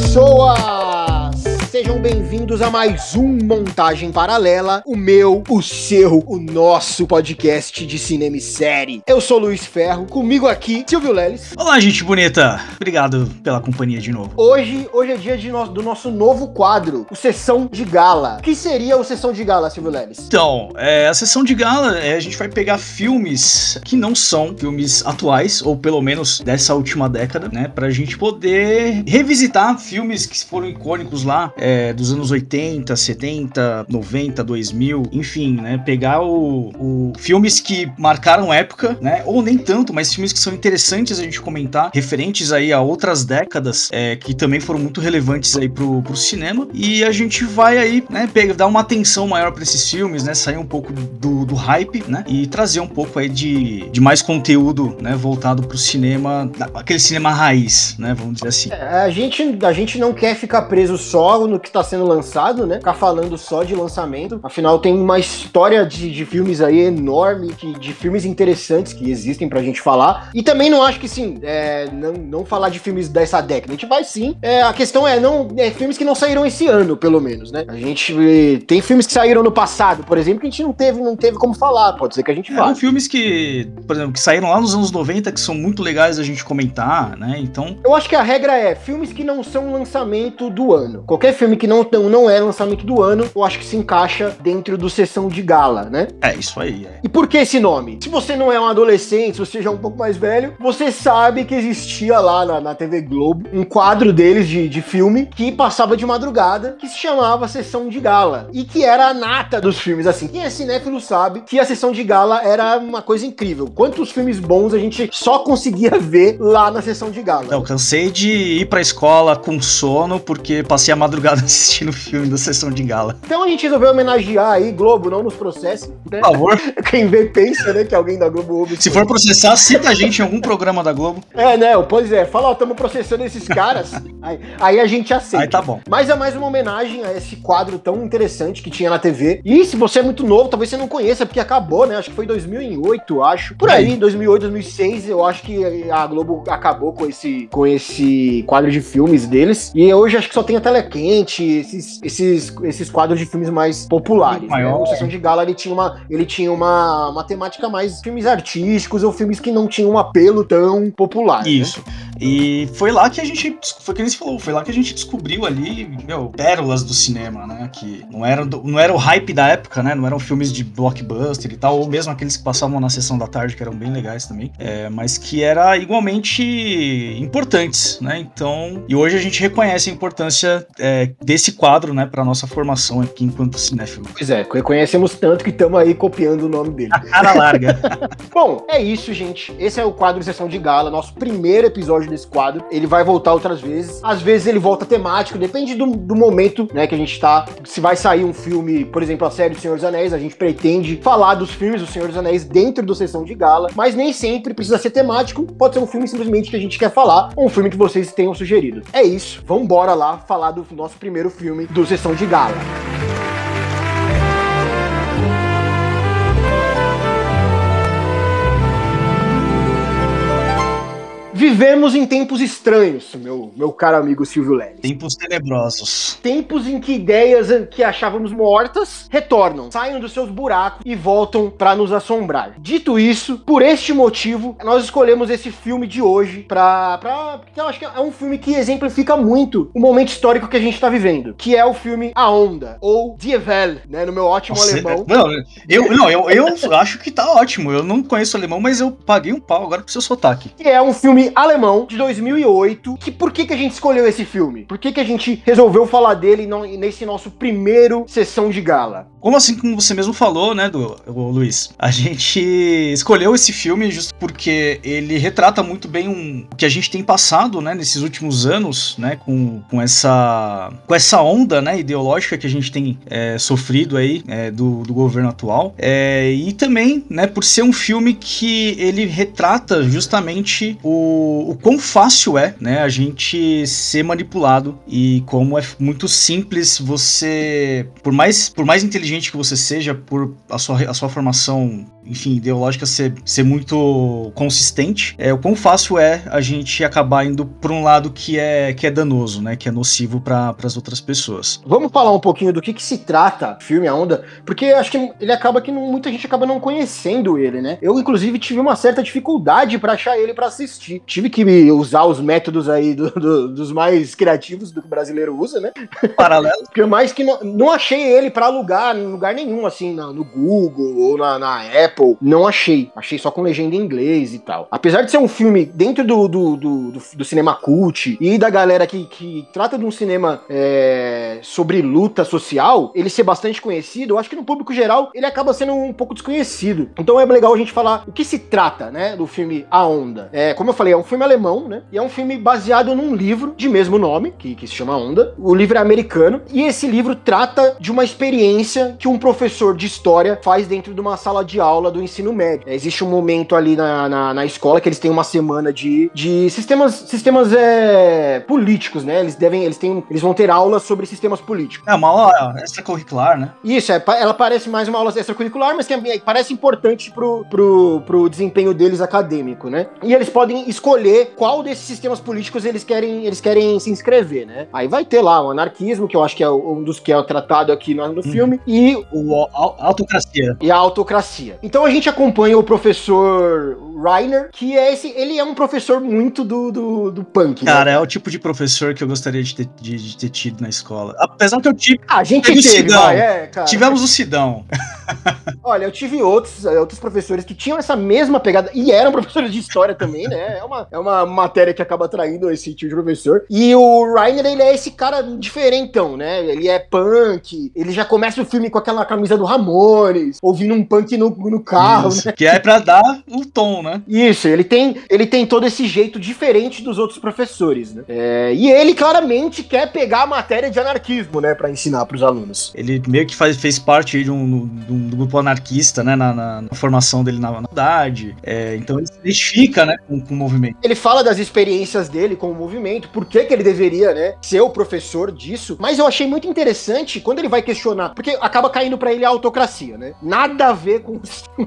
pessoas! Bem-vindos a mais um Montagem Paralela, o meu, o seu, o nosso podcast de cinema e série. Eu sou Luiz Ferro, comigo aqui, Silvio Leles. Olá, gente bonita. Obrigado pela companhia de novo. Hoje, hoje é dia no, do nosso novo quadro, o Sessão de Gala. O que seria o Sessão de Gala, Silvio Leles? Então, é, a Sessão de Gala, é, a gente vai pegar filmes que não são filmes atuais, ou pelo menos dessa última década, né? Pra gente poder revisitar filmes que foram icônicos lá é, dos anos 80, 70, 90, 2000, enfim, né? Pegar o, o, filmes que marcaram época, né? Ou nem tanto, mas filmes que são interessantes a gente comentar, referentes aí a outras décadas, é, que também foram muito relevantes aí pro, pro cinema. E a gente vai aí, né? Pegar, dar uma atenção maior para esses filmes, né? Sair um pouco do, do hype, né? E trazer um pouco aí de, de mais conteúdo, né? Voltado pro cinema, aquele cinema raiz, né? Vamos dizer assim. É, a gente, a gente não quer ficar preso só no que está sendo lançado, né? Ficar falando só de lançamento. Afinal, tem uma história de, de filmes aí enorme, de, de filmes interessantes que existem pra gente falar. E também não acho que, sim, é, não, não falar de filmes dessa década. A gente vai sim. É, a questão é, não é filmes que não saíram esse ano, pelo menos, né? A gente tem filmes que saíram no passado, por exemplo, que a gente não teve, não teve como falar. Pode ser que a gente fale. São filmes que, por exemplo, que saíram lá nos anos 90, que são muito legais a gente comentar, né? Então. Eu acho que a regra é filmes que não são lançamento do ano. Qualquer filme que não, não é lançamento do ano, eu acho que se encaixa dentro do sessão de gala, né? É, isso aí. É. E por que esse nome? Se você não é um adolescente, se você já é um pouco mais velho, você sabe que existia lá na, na TV Globo um quadro deles de, de filme que passava de madrugada, que se chamava Sessão de Gala. E que era a nata dos filmes, assim. Quem é cinéfilo sabe que a Sessão de Gala era uma coisa incrível. Quantos filmes bons a gente só conseguia ver lá na Sessão de Gala. Eu cansei de ir pra escola com sono porque passei a madrugada assistindo filme da sessão de gala. Então a gente resolveu homenagear aí, Globo, não nos processe. Né? Por favor. Quem vê pensa, né, que alguém da Globo ouve. Se for processar, cita a gente em algum programa da Globo. É, né? Pois é, fala, ó, estamos processando esses caras. aí, aí, a gente aceita. Aí tá bom. Mas é mais uma homenagem a esse quadro tão interessante que tinha na TV. E se você é muito novo, talvez você não conheça, porque acabou, né? Acho que foi 2008, acho. Por aí, 2008, 2006, eu acho que a Globo acabou com esse, com esse quadro de filmes deles. E hoje acho que só tem a tela quente, esses, esses, esses quadros de filmes mais populares. Né? O Sessão de Gala ele tinha, uma, ele tinha uma, uma temática mais filmes artísticos ou filmes que não tinham um apelo tão popular. Né? Isso. Né? E foi lá que a gente, foi que gente falou, foi lá que a gente descobriu ali, meu, pérolas do cinema, né? Que não era, não era o hype da época, né? Não eram filmes de blockbuster e tal, ou mesmo aqueles que passavam na sessão da tarde, que eram bem legais também, é, mas que era igualmente importantes, né? Então, e hoje a gente reconhece a importância é, desse quadro, né, para nossa formação aqui enquanto cinéfilo. Pois é, reconhecemos tanto que estamos aí copiando o nome dele. A cara larga. Bom, é isso, gente. Esse é o quadro Sessão de Gala, nosso primeiro episódio desse quadro. Ele vai voltar outras vezes. Às vezes ele volta temático, depende do, do momento, né, que a gente tá. Se vai sair um filme, por exemplo, a série do Senhor dos Anéis, a gente pretende falar dos filmes do Senhor dos Anéis dentro do Sessão de Gala, mas nem sempre precisa ser temático. Pode ser um filme simplesmente que a gente quer falar, ou um filme que vocês tenham sugerido. É isso. Vamos embora lá falar do nosso primeiro filme do Sessão de Gala. Vivemos em tempos estranhos, meu, meu caro amigo Silvio Leles. Tempos tenebrosos. Tempos em que ideias que achávamos mortas retornam, saem dos seus buracos e voltam para nos assombrar. Dito isso, por este motivo, nós escolhemos esse filme de hoje pra. pra porque eu acho que é um filme que exemplifica muito o momento histórico que a gente tá vivendo, que é o filme A Onda, ou Die Welle, né? No meu ótimo Nossa, alemão. Não, eu, não eu, eu acho que tá ótimo. Eu não conheço alemão, mas eu paguei um pau agora pro seu sotaque. Que é um filme alemão de 2008. Que por que, que a gente escolheu esse filme? Por que, que a gente resolveu falar dele nesse nosso primeiro sessão de gala? Como assim, como você mesmo falou, né, do, Luiz? A gente escolheu esse filme justo porque ele retrata muito bem um, o que a gente tem passado, né, nesses últimos anos, né, com, com, essa, com essa onda, né, ideológica que a gente tem é, sofrido aí é, do, do governo atual. É, e também, né, por ser um filme que ele retrata justamente o o, quão fácil é, né, a gente ser manipulado e como é muito simples você, por mais, por mais inteligente que você seja, por a sua, a sua formação enfim, ideológica ser, ser muito consistente, é o quão fácil é a gente acabar indo por um lado que é, que é danoso, né? Que é nocivo para as outras pessoas. Vamos falar um pouquinho do que, que se trata o filme A Onda, porque acho que ele acaba que não, muita gente acaba não conhecendo ele, né? Eu, inclusive, tive uma certa dificuldade para achar ele para assistir. Tive que usar os métodos aí do, do, dos mais criativos do que o brasileiro usa, né? Paralelo. Porque mais que não, não achei ele para alugar em lugar nenhum, assim, no, no Google ou na, na Apple não achei. Achei só com legenda em inglês e tal. Apesar de ser um filme dentro do, do, do, do, do cinema cult e da galera que, que trata de um cinema é, sobre luta social, ele ser bastante conhecido, eu acho que no público geral ele acaba sendo um pouco desconhecido. Então é legal a gente falar o que se trata, né, do filme A Onda. É, como eu falei, um filme alemão, né, e é um filme baseado num livro de mesmo nome, que, que se chama Onda. O livro é americano, e esse livro trata de uma experiência que um professor de história faz dentro de uma sala de aula do ensino médio. É, existe um momento ali na, na, na, escola que eles têm uma semana de, de sistemas, sistemas é, políticos, né? Eles devem, eles têm, eles vão ter aulas sobre sistemas políticos. É uma aula extracurricular, né? Isso, é, ela parece mais uma aula extracurricular, mas que é, parece importante pro, pro, pro desempenho deles acadêmico, né? E eles podem escolher qual desses sistemas políticos eles querem, eles querem se inscrever, né? Aí vai ter lá o anarquismo, que eu acho que é um dos que é tratado aqui no, no hum. filme, e o a, autocracia. E a autocracia. Então a gente acompanha o professor Reiner, que é esse. Ele é um professor muito do, do, do punk. Né? Cara, né? é o tipo de professor que eu gostaria de ter, de, de ter tido na escola. Apesar que eu tive. Ah, a gente teve, Sidão. Vai, é, cara. Tivemos o Sidão. Olha, eu tive outros, outros professores que tinham essa mesma pegada e eram professores de história também, né? É uma, é uma matéria que acaba atraindo esse tipo de professor. E o Reiner, ele é esse cara diferentão, né? Ele é punk, ele já começa o filme com aquela camisa do Ramones, ouvindo um punk no, no carro, Isso, né? Que é para dar o tom, né? Isso, ele tem, ele tem todo esse jeito diferente dos outros professores, né? É, e ele claramente quer pegar a matéria de anarquismo, né, para ensinar para os alunos. Ele meio que faz, fez parte de um, de um grupo anarquista, né, na, na, na formação dele na faculdade. É, então ele se identifica, né, com, com, o movimento. Ele fala das experiências dele com o movimento, por que, que ele deveria, né, ser o professor disso. Mas eu achei muito interessante quando ele vai questionar, porque acaba caindo para ele a autocracia, né? Nada a ver com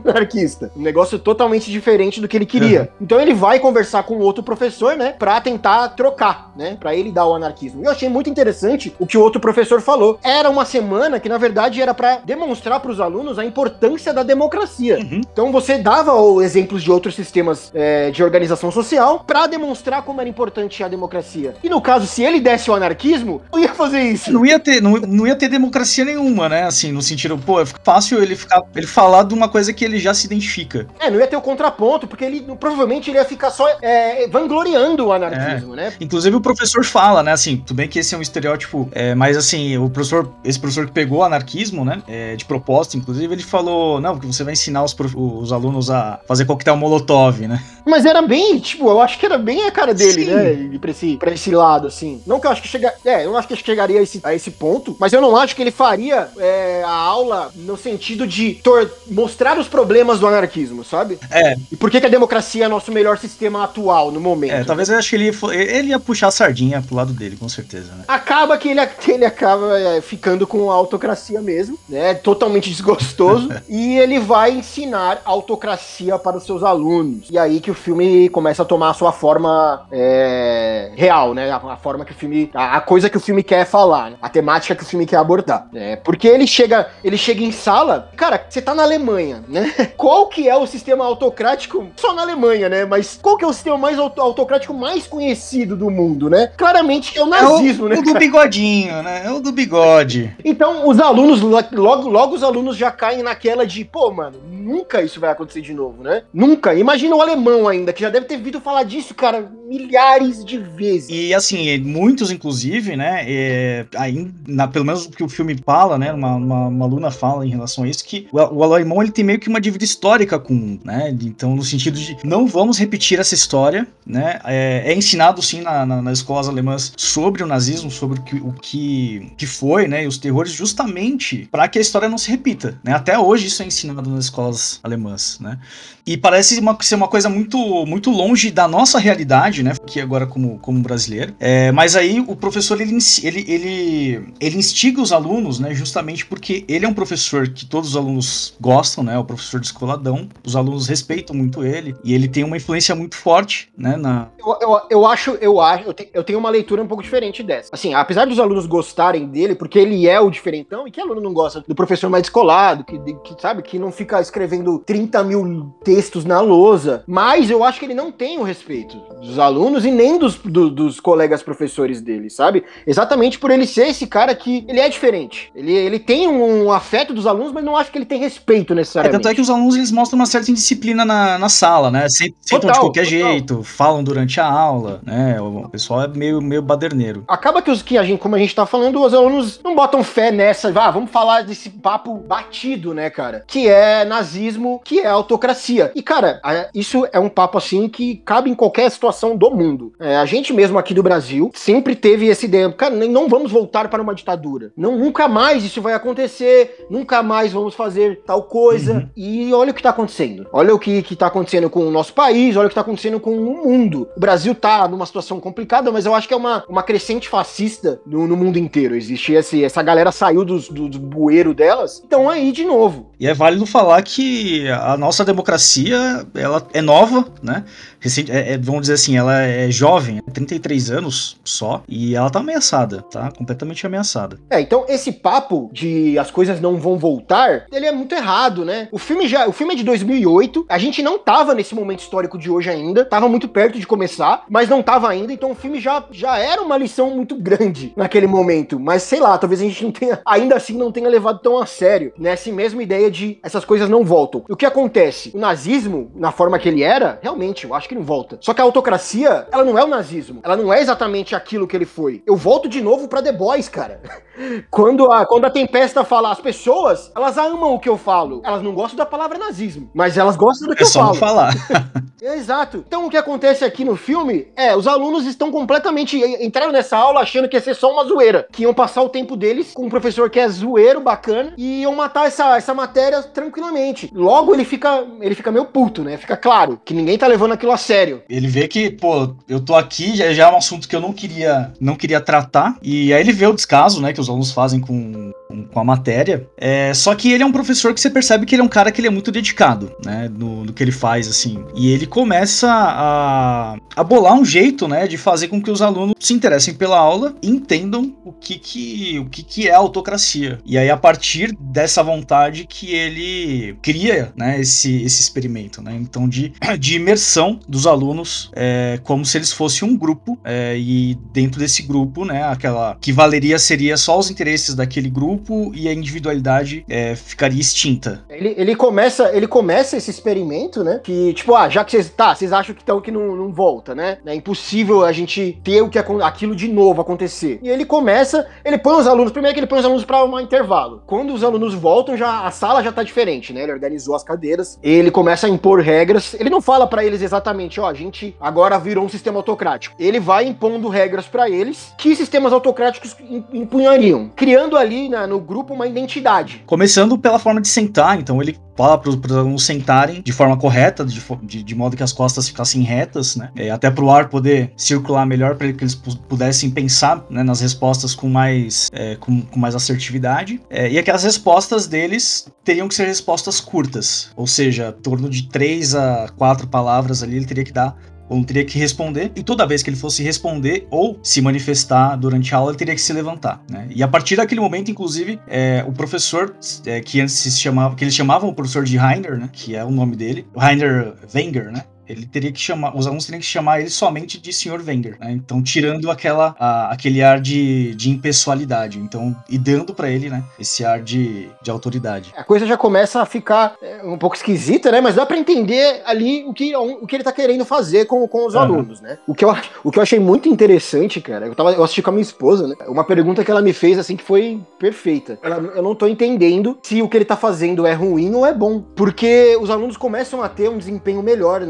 anarquista. Um negócio totalmente diferente do que ele queria. Uhum. Então ele vai conversar com outro professor, né, pra tentar trocar, né, pra ele dar o anarquismo. E eu achei muito interessante o que o outro professor falou. Era uma semana que, na verdade, era para demonstrar para os alunos a importância da democracia. Uhum. Então você dava exemplos de outros sistemas é, de organização social para demonstrar como era importante a democracia. E no caso, se ele desse o anarquismo, não ia fazer isso. Não ia ter, não, não ia ter democracia nenhuma, né? Assim, no sentido, pô, é fácil ele ficar, ele falar de uma coisa que ele já se identifica. É, não ia ter o contraponto, porque ele provavelmente ele ia ficar só é, vangloriando o anarquismo, é. né? Inclusive o professor fala, né, assim, tudo bem que esse é um estereótipo, é, mas assim, o professor, esse professor que pegou o anarquismo, né, é, de propósito, inclusive, ele falou, não, porque você vai ensinar os, os alunos a fazer coquetel molotov, né? Mas era bem, tipo, eu acho que era bem a cara dele, Sim. né, pra esse, pra esse lado, assim. Não que eu acho que chega, é, eu acho que chegaria a esse, a esse ponto, mas eu não acho que ele faria é, a aula no sentido de mostrar os problemas do anarquismo, sabe? É. E por que, que a democracia é nosso melhor sistema atual no momento? É, talvez eu acho que ele ia, ele ia puxar a sardinha pro lado dele, com certeza, né? Acaba que ele, ele acaba é, ficando com a autocracia mesmo, né? Totalmente desgostoso. e ele vai ensinar autocracia para os seus alunos. E aí que o filme começa a tomar a sua forma é, real, né? A, a, forma que o filme. A, a, coisa que o filme quer falar, né? a temática que o filme quer abordar. É, porque ele chega, ele chega em sala, cara, você tá na Alemanha, né? Qual que é o sistema autocrático? Só na Alemanha, né? Mas qual que é o sistema mais autocrático mais conhecido do mundo, né? Claramente é o nazismo, é o, né? O do bigodinho, né? É o do bigode. Então, os alunos, logo, logo os alunos já caem naquela de, pô, mano, nunca isso vai acontecer de novo, né? Nunca. Imagina o alemão ainda, que já deve ter ouvido falar disso, cara, milhares de vezes. E assim, muitos, inclusive, né? É, aí, na, pelo menos o que o filme fala, né? Uma, uma, uma aluna fala em relação a isso, que o, o alemão ele tem meio que uma dívida histórica com, né? Então, no sentido de não vamos repetir essa história, né? É, é ensinado sim na, na, nas escolas alemãs sobre o nazismo, sobre o que, o que, que foi, né? E os terrores, justamente para que a história não se repita, né? Até hoje isso é ensinado nas escolas alemãs, né? E parece uma, ser uma coisa muito, muito longe da nossa realidade, né? Que agora como, como brasileiro. É, mas aí o professor ele, ele, ele, ele instiga os alunos, né? Justamente porque ele é um professor que todos os alunos gostam, né? O professor de escoladão. Os alunos respeitam muito ele e ele tem uma influência muito forte, né? Na... Eu, eu, eu acho, eu acho, eu, te, eu tenho uma leitura um pouco diferente dessa. Assim, apesar dos alunos gostarem dele, porque ele é o diferentão, e que aluno não gosta do professor mais descolado, que, que sabe, que não fica escrevendo 30 mil textos na lousa. Mas eu acho que ele não tem o respeito dos alunos e nem dos, do, dos colegas professores dele, sabe? Exatamente por ele ser esse cara que ele é diferente. Ele, ele tem um afeto dos alunos, mas não acho que ele tem respeito necessariamente. É, tanto é que os alunos eles mostram uma certa indisciplina na, na sala, né? Sentam total, de qualquer total. jeito, falam durante a aula, né? O pessoal é meio, meio baderneiro. Acaba que os que a gente, como a gente tá falando, os alunos não botam fé nessa, ah, vamos falar desse papo batido, né, cara? Que é nazismo, que é autocracia. E, cara, isso é um papo assim que cabe em qualquer situação do mundo. É, a gente mesmo aqui do Brasil sempre teve esse ideia, cara, não vamos voltar para uma ditadura. Não, nunca mais isso vai acontecer, nunca mais vamos fazer tal coisa. Uhum. E olha o que tá acontecendo. Olha o que, que tá acontecendo com o nosso país, olha o que tá acontecendo com o mundo. O Brasil tá numa situação complicada, mas eu acho que é uma, uma crescente fascista no, no mundo inteiro. Existe esse, essa galera saiu dos, do, do bueiro delas, então aí de novo. E é válido falar que a nossa democracia, ela é nova, né? Recente, é, é, vamos dizer assim, ela é jovem, 33 anos só, e ela tá ameaçada, tá? Completamente ameaçada. É, então esse papo de as coisas não vão voltar, ele é muito errado, né? O filme já, o filme é de 2008, a gente não tava nesse momento histórico de hoje ainda, tava muito perto de começar, mas não tava ainda, então o filme já, já era uma lição muito grande naquele momento, mas sei lá, talvez a gente não tenha, ainda assim não tenha levado tão a sério nessa mesma ideia de essas coisas não voltam. O que acontece? O nazismo, na forma que ele era, realmente, eu acho não volta. Só que a autocracia, ela não é o nazismo. Ela não é exatamente aquilo que ele foi. Eu volto de novo pra The Boys, cara. quando a, quando a Tempesta fala, as pessoas, elas amam o que eu falo. Elas não gostam da palavra nazismo, mas elas gostam do que é eu só falo. falar. Exato. Então o que acontece aqui no filme é, os alunos estão completamente entraram nessa aula achando que ia ser só uma zoeira, que iam passar o tempo deles com um professor que é zoeiro, bacana, e iam matar essa, essa matéria tranquilamente. Logo ele fica ele fica meio puto, né? Fica claro que ninguém tá levando aquilo a sério. Ele vê que, pô, eu tô aqui, já, já é um assunto que eu não queria, não queria tratar. E aí ele vê o descaso, né, que os alunos fazem com, com a matéria. É, só que ele é um professor que você percebe que ele é um cara que ele é muito dedicado, né, no, no que ele faz, assim. E ele começa a, a bolar um jeito, né, de fazer com que os alunos se interessem pela aula e entendam o que que, o que, que é autocracia. E aí, a partir dessa vontade que ele cria, né, esse, esse experimento, né, então de, de imersão dos dos alunos é, como se eles fossem um grupo é, e dentro desse grupo, né, aquela que valeria seria só os interesses daquele grupo e a individualidade é, ficaria extinta. Ele, ele começa ele começa esse experimento, né, que tipo, ah, já que vocês tá, vocês acham que então que não, não volta, né? É impossível a gente ter o que aquilo de novo acontecer. E ele começa, ele põe os alunos, primeiro que ele põe os alunos para um intervalo. Quando os alunos voltam, já a sala já tá diferente, né? Ele organizou as cadeiras, ele começa a impor regras. Ele não fala para eles exatamente ó, a gente agora virou um sistema autocrático. Ele vai impondo regras para eles que sistemas autocráticos impunhariam, criando ali no grupo uma identidade. Começando pela forma de sentar, então ele fala para os alunos sentarem de forma correta, de, de, de, modo que as costas ficassem retas, né? É, até para o ar poder circular melhor, para que eles pudessem pensar né, nas respostas com mais, é, com, com, mais assertividade. É, e aquelas respostas deles teriam que ser respostas curtas, ou seja, em torno de três a quatro palavras ali ele teria que dar não teria que responder, e toda vez que ele fosse responder ou se manifestar durante a aula, ele teria que se levantar, né? E a partir daquele momento, inclusive, é, o professor, é, que antes se chamava, que eles chamavam o professor de Heiner, né? Que é o nome dele, Heiner Wenger, né? Ele teria que chamar, os alunos teriam que chamar ele somente de Sr. Wenger, né? Então, tirando aquela, a, aquele ar de, de impessoalidade, então, e dando para ele, né, esse ar de, de autoridade. A coisa já começa a ficar é, um pouco esquisita, né? Mas dá para entender ali o que, o que ele tá querendo fazer com, com os uhum. alunos, né? O que, eu, o que eu achei muito interessante, cara, eu, tava, eu assisti com a minha esposa, né? Uma pergunta que ela me fez, assim, que foi perfeita. Ela, eu não tô entendendo se o que ele tá fazendo é ruim ou é bom. Porque os alunos começam a ter um desempenho melhor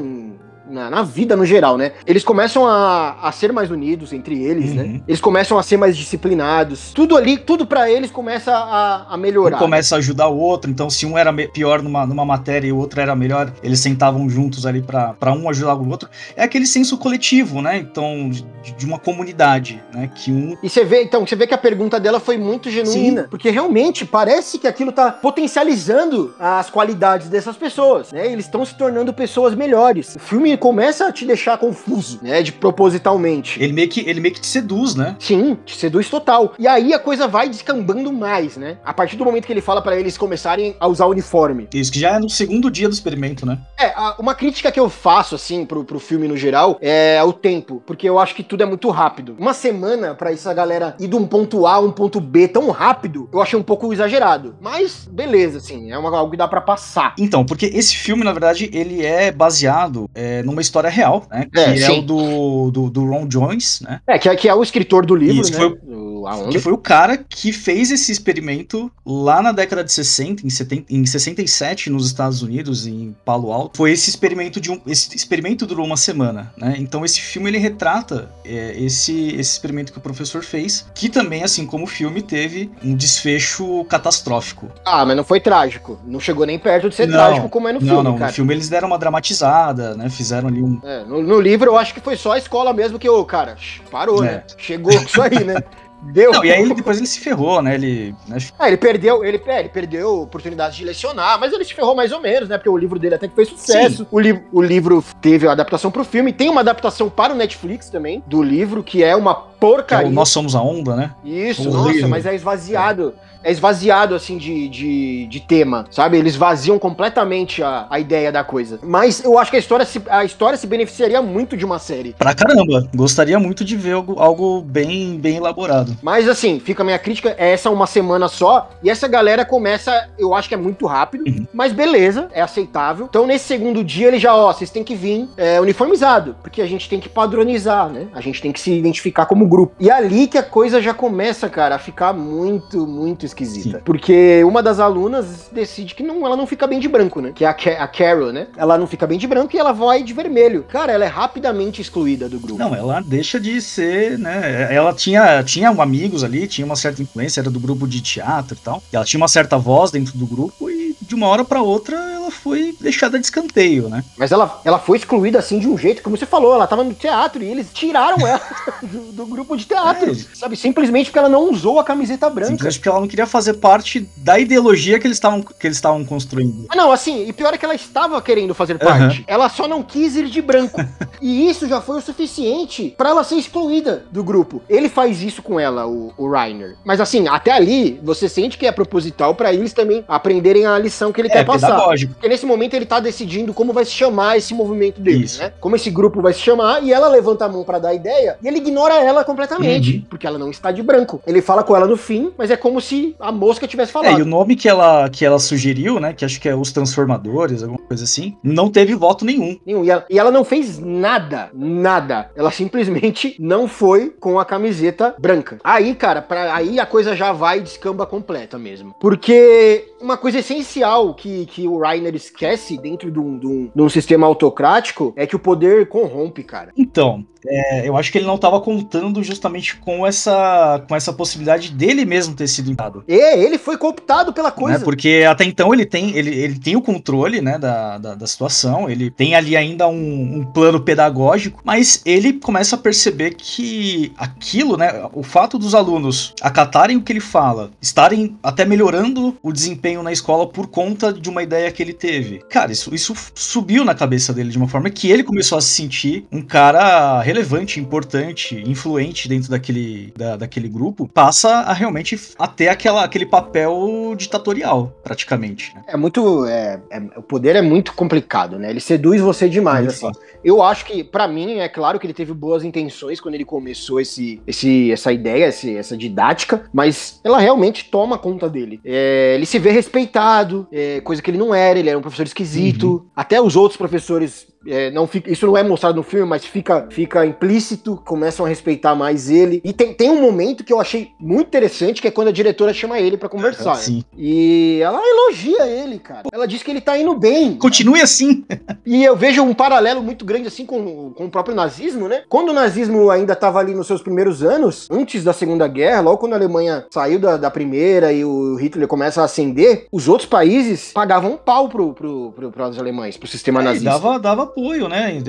na, na vida no geral, né? Eles começam a, a ser mais unidos entre eles, né? Uhum. Eles começam a ser mais disciplinados. Tudo ali, tudo pra eles começa a, a Um melhorar. começa a ajudar o outro, então se um era pior numa, numa matéria e o outro era melhor, eles sentavam juntos ali pra pra um ajudar o outro. É aquele senso coletivo, né? Então, de, de uma comunidade, né? Que um. E você vê, então, você vê que a pergunta dela foi muito genuína, porque realmente parece que aquilo tá potencializando as qualidades dessas pessoas, né? Eles estão se tornando pessoas melhores. O filme começa a te deixar confuso, né? De propositalmente. Ele meio que, ele meio que te seduz, né? Sim, te seduz total. E aí a coisa vai descambando mais, né? A partir do momento que ele fala pra eles começarem a usar uniforme. Isso que já é no segundo dia do experimento, né? É, a- uma crítica que eu faço, assim, pro, pro filme no geral, é o tempo. Porque eu acho que tudo é muito rápido. Uma semana pra essa galera ir de um ponto A a um ponto B tão rápido, eu achei um pouco exagerado. Mas, beleza, assim, é uma, algo que dá pra passar. Então, porque esse filme, na verdade, ele é baseado é, numa história real, né? Que É, é, sim. o do, do, do Ron Jones, né? É, que, é- que é o escritor do livro, Isso, né? foi O- a Onda. Que foi o cara que fez esse experimento lá na década de 60, em, 70, em 67, nos Estados Unidos, em Palo Alto. Foi esse experimento de um. Esse experimento durou uma semana, né? Então esse filme ele retrata é, esse, esse experimento que o professor fez, que também, assim como o filme, teve um desfecho catastrófico. Ah, mas não foi trágico. Não chegou nem perto de ser Não, trágico como é no não, filme, não. cara. No filme eles deram uma dramatizada, né? Fizeram ali um. É, no, no livro eu acho que foi só a escola mesmo que, ô, cara, parou, É. né? Chegou com isso aí, né? Deu. Não, e aí ele- depois ele se ferrou, né? Ele. né, Ah, ele perdeu, ele, é, ele perdeu a oportunidade de lecionar, mas ele se ferrou mais ou menos, né? Porque o livro dele até que fez sucesso. O, li o livro teve a adaptação pro filme, tem uma adaptação para o Netflix também, do livro, que é uma é porcaria. o Nós Somos a Onda, né? Isso, nossa, mas é esvaziado. É esvaziado, assim, de, de, de tema, sabe? Eles vaziam completamente a, a ideia da coisa. Mas eu acho que a história, se, a história se beneficiaria muito de uma série. Pra caramba. Gostaria muito de ver algo, algo bem, bem elaborado. Mas assim, fica a minha crítica, é essa uma semana só, e essa galera começa, eu acho que é muito rápido, Uhum. mas beleza, é aceitável. Então nesse segundo dia ele já, ó, vocês têm que vir é, uniformizado, porque a gente tem que padronizar, né? A gente tem que se identificar como grupo. E é ali que a coisa já começa, cara, a ficar muito, muito esquisita. Sim. Porque uma das alunas decide que não, ela não fica bem de branco, né? Que é a, Ca- a Carol, né? Ela não fica bem de branco e ela vai de vermelho. Cara, ela é rapidamente excluída do grupo. Não, ela deixa de ser, né? Ela tinha, tinha amigos ali, tinha uma certa influência, era do grupo de teatro e tal. Ela tinha uma certa voz dentro do grupo e de uma hora pra outra ela foi deixada de escanteio, né? Mas ela, ela foi excluída assim de um jeito, como você falou, ela tava no teatro e eles tiraram ela do, do grupo de teatro, É. sabe? Simplesmente porque ela não usou a camiseta branca. Simplesmente porque ela não queria fazer parte da ideologia que eles estavam que eles estavam construindo. Ah, não, assim, e pior é que ela estava querendo fazer parte. Ela só não quis ir de branco. e isso já foi o suficiente pra ela ser excluída do grupo. Ele faz isso com ela, o, o Reiner. Mas assim, até ali, você sente que é proposital pra eles também aprenderem a lição que ele É, quer passar. pedagógico. Porque nesse momento ele tá decidindo como vai se chamar esse movimento dele, Isso. né? Como esse grupo vai se chamar, e ela levanta a mão pra dar ideia, e ele ignora ela completamente, Uhum. porque ela não está de branco. Ele fala com ela no fim, mas é como se a mosca tivesse É, falado. e o nome que ela, que ela sugeriu, né? Que acho que é os Transformadores, alguma coisa assim, não teve voto nenhum. Nenhum. E ela, e ela não fez nada, nada. Ela simplesmente não foi com a camiseta branca. Aí, cara, pra, aí a coisa já vai e descamba completa mesmo. Porque uma coisa essencial que, que o Reiner esquece dentro de um, de, um, de um sistema autocrático é que o poder corrompe, cara. Então, é, eu acho que ele não estava contando justamente com essa, com essa possibilidade dele mesmo ter sido indicado. E ele foi cooptado pela coisa. Né? Porque até então ele tem, ele, ele tem o controle né, da, da, da situação, ele tem ali ainda um, um plano pedagógico, mas ele começa a perceber que aquilo, né, o fato dos alunos acatarem o que ele fala, estarem até melhorando o desempenho na escola por conta de uma ideia que ele teve. Cara, isso, isso subiu na cabeça dele de uma forma que ele começou a se sentir um cara relevante, importante, influente dentro daquele, da, daquele grupo, passa a realmente a ter aquela, aquele papel ditatorial, praticamente. Né? É muito. É, é- o poder é muito complicado, né? Ele seduz você demais, Muito assim. fácil. Eu acho que, pra mim, é claro que ele teve boas intenções quando ele começou esse, esse, essa ideia, esse- essa didática, mas ela realmente toma conta dele. É, ele se vê respeitado, é, coisa que ele não era, ele era um professor esquisito. Até os outros professores É, não fica, isso não é mostrado no filme, mas fica, fica implícito, começam a respeitar mais ele. E tem, tem um momento que eu achei muito interessante, que é quando a diretora chama ele para conversar. Sim. E ela elogia ele, cara. Ela diz que ele tá indo bem. Continue assim. E eu vejo um paralelo muito grande assim com, com o próprio nazismo, né? Quando o nazismo ainda estava ali nos seus primeiros anos, antes da Segunda Guerra, logo quando a Alemanha saiu da, da primeira e o Hitler começa a ascender, os outros países pagavam um pau pro, pro, pro, pros alemães, pro sistema É, e nazista. dava, dava apoio, né?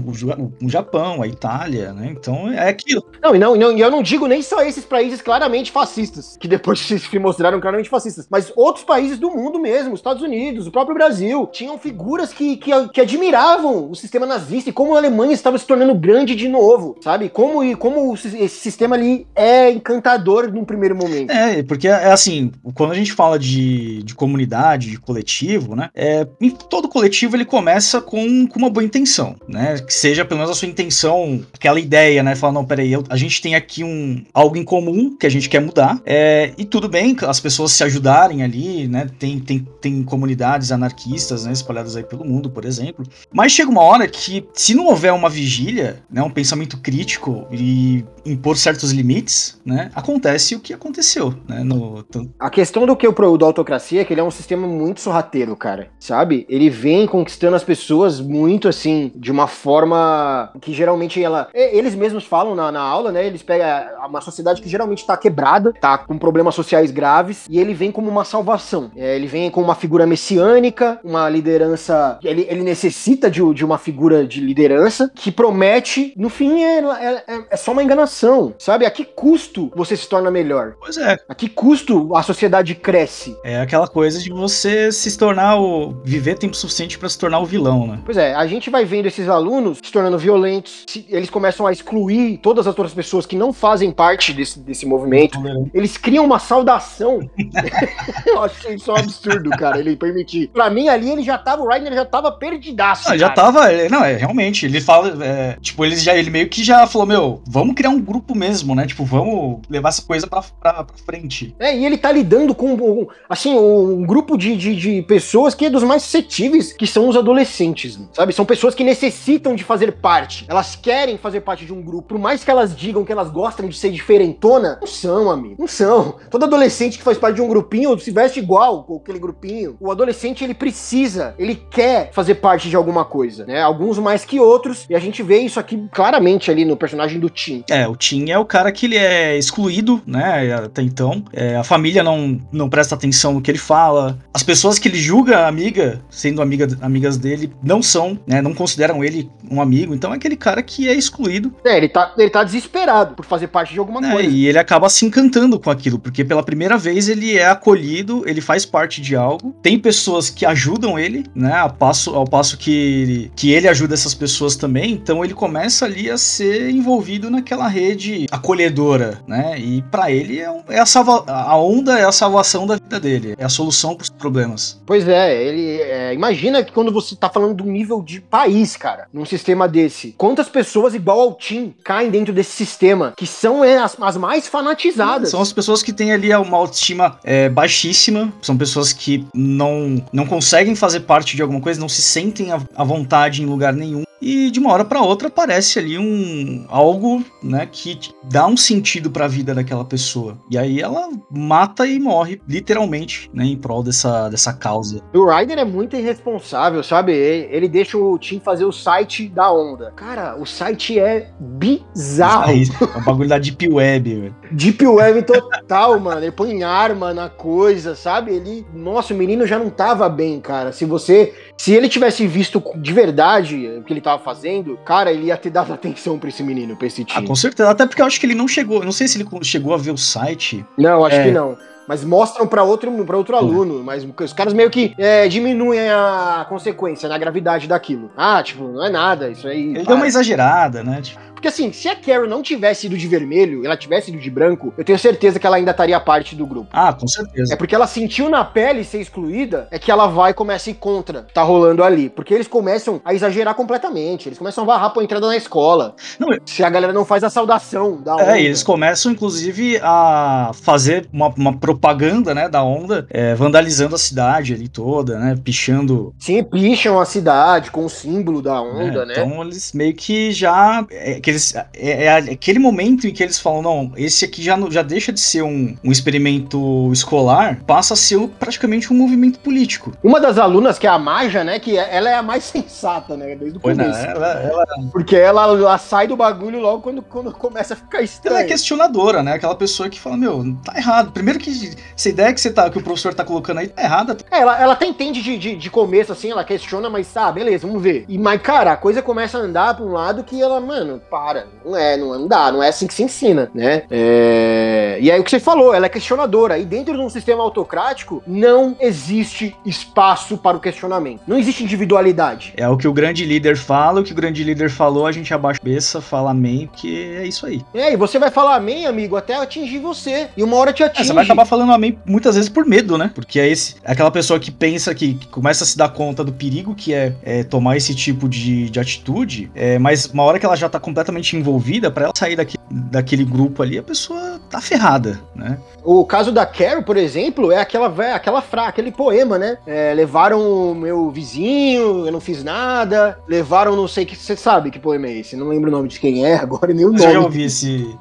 O, o- Japão, a Itália, né? Então é aquilo. Não, e não, não, eu não digo nem só esses países claramente fascistas, que depois se mostraram claramente fascistas, mas outros países do mundo mesmo, os Estados Unidos, o próprio Brasil, tinham figuras que, que, que admiravam o sistema nazista e como a Alemanha estava se tornando grande de novo, sabe? Como, e como esse sistema ali é encantador num primeiro momento. É, porque é assim, quando a gente fala de, de comunidade, de coletivo, né? É, todo coletivo ele começa com, com uma boa intenção, né? Que seja pelo menos a sua intenção, aquela ideia, né? Falar, não, peraí, eu- a gente tem aqui um algo em comum que a gente quer mudar. É, e tudo bem as pessoas se ajudarem ali, né? Tem, tem, tem comunidades anarquistas, né? Espalhadas aí pelo mundo, por exemplo. Mas chega uma hora que, se não houver uma vigília, né? Um pensamento crítico e impor certos limites, né? Acontece o que aconteceu, né? No, A questão do que o da autocracia é que ele é um sistema muito sorrateiro, cara. Sabe? Ele vem conquistando as pessoas muito assim, de uma forma que geralmente ela. Eles mesmos falam na, na aula, né? Eles pegam uma sociedade que geralmente tá quebrada, tá com problemas sociais graves, e ele vem como uma salvação. É, ele vem como uma figura messiânica, uma liderança. Ele, ele necessita de, de uma figura de liderança que promete, no fim, é, é, é- é só uma enganação, sabe? A que custo você se torna melhor? Pois é, A que custo a sociedade cresce? é aquela coisa de você se tornar o. viver tempo suficiente pra se tornar o vilão, né? Pois é, a gente vai vendo esses alunos se tornando violentos, se- eles começam a excluir todas as outras pessoas que não fazem parte desse, desse movimento. Eles criam uma saudação. Eu achei isso um absurdo, cara, ele permitir. Pra mim, ali, ele já tava, o Reiner já tava perdidaço. Ah, já tava. é, Não, é realmente. Ele fala. é, tipo, ele já. Ele meio que já falou, meu, vamos criar um grupo mesmo, né? Tipo, vamos levar essa coisa pra, pra, pra frente. É, e ele tá lidando com, um, assim, um grupo de, de, de pessoas que é dos mais suscetíveis, que são os adolescentes, sabe? São pessoas que necessitam de fazer parte. Elas querem fazer parte de um grupo. Por mais que elas digam que elas gostam de ser diferentona, não são, amigo. Não são. Todo adolescente que faz parte de um grupinho se veste igual com aquele grupinho. O adolescente, ele precisa, ele quer fazer parte de alguma coisa, né? Alguns mais que outros, e a gente vê isso aqui claramente ali no personagem do Tim. É, o Tim é o cara que ele é excluído, né? Até então. É, a família não, não presta atenção no que ele fala. As pessoas que ele julga amiga, sendo amiga, amigas dele, não são, né? Não consideram ele um amigo. Então é aquele cara que é excluído. É, ele tá, ele tá desesperado por fazer parte de alguma né, coisa. e ele acaba se encantando com aquilo, porque pela primeira vez ele é acolhido, ele faz parte de algo. Tem pessoas que ajudam ele, né? Ao passo, ao passo que, ele, que ele ajuda essas pessoas também. Então ele começa ali a ser envolvido naquela rede acolhedora, né? E pra ele é, um- é a salva, a onda é a salvação da vida dele, é a solução pros problemas. Pois é, ele. é, imagina que quando você tá falando um nível de país, cara, num sistema desse, quantas pessoas igual ao Tim caem dentro desse sistema, que são é, as, as mais fanatizadas. São as pessoas que têm ali uma autoestima é, baixíssima, são pessoas que não, não conseguem fazer parte de alguma coisa, não se sentem à vontade em lugar nenhum. E de uma hora pra outra aparece ali um algo, né, que dá um sentido pra vida daquela pessoa. E aí ela mata e morre, literalmente, né, em prol dessa, dessa causa. O Ryder é muito irresponsável, sabe? Ele, ele deixa o Tim fazer o site da onda. Cara, o site é bizarro. Aí, é um bagulho da Deep Web, velho. Deep Web total, mano. Ele põe arma na coisa, sabe? Ele. Nossa, o menino já não tava bem, cara. Se você. Se ele tivesse visto de verdade o que ele tava fazendo, cara, ele ia ter dado atenção pra esse menino, pra esse Ah, time. com certeza. Até porque eu acho que ele não chegou. eu Não sei se ele chegou a ver o site. Não, acho É. que não. Mas mostram pra outro, pra outro aluno. Mas os caras meio que é, diminuem a consequência, né, a gravidade daquilo. Ah, tipo, não é nada, isso aí. Ele para. deu uma exagerada, né? Tipo, Porque assim, se a Carol não tivesse ido de vermelho, ela tivesse ido de branco, eu tenho certeza que ela ainda estaria parte do grupo. Ah, com certeza. É porque ela sentiu na pele ser excluída, é que ela vai e começa a ir contra. Tá rolando ali. Porque eles começam a exagerar completamente. Eles começam a varrar pra entrada na escola. Não, se a galera não faz a saudação da onda. É, e eles começam, inclusive, a fazer uma, uma propaganda, né, da onda, é, vandalizando a cidade ali toda, né? Pichando. Sim, picham a cidade com o símbolo da onda, é, né? Então eles meio que já. É, que eles, é, é, aquele momento em que eles falam, não, esse aqui já, já deixa de ser um, um experimento escolar, passa a ser praticamente um movimento político. Uma das alunas, que é a Maja, né? Que é, ela é a mais sensata, né? Desde o começo. Não, ela, ela... Porque ela, ela, sai do bagulho logo quando, quando começa a ficar estranho. Ela é questionadora, né? Aquela pessoa que fala, meu, tá errado. Primeiro que essa ideia que você tá, que o professor tá colocando aí tá errada. É, ela, ela até entende de, de, de começo, assim, ela questiona, mas tá, beleza, vamos ver. E, mas, cara, a coisa começa a andar pra um lado que ela, mano, para. Não é, não, não dá, não é assim que se ensina, né? É... E aí o que você falou, ela é questionadora. E dentro de um sistema autocrático, não existe espaço para o questionamento. Não existe individualidade. É o que o grande líder fala, o que o grande líder falou, a gente abaixa a cabeça, fala amém, que é isso aí. É, e você vai falar amém, amigo, até atingir você. E uma hora te atinge. É, você vai acabar falando amém muitas vezes por medo, né? Porque é esse, é aquela pessoa que pensa que, que, começa a se dar conta do perigo que é, é tomar esse tipo de, de atitude, é, mas uma hora que ela já tá completamente envolvida, para ela sair daqui, daquele grupo ali, a pessoa tá ferrada, né? O caso da Carol, por exemplo, é aquela aquela fra, aquele poema, né? É, levaram meu vizinho, eu não fiz nada. Levaram não sei que. Você sabe que poema é esse? Não lembro o nome de quem é agora, nem o nome. Eu já ouvi esse.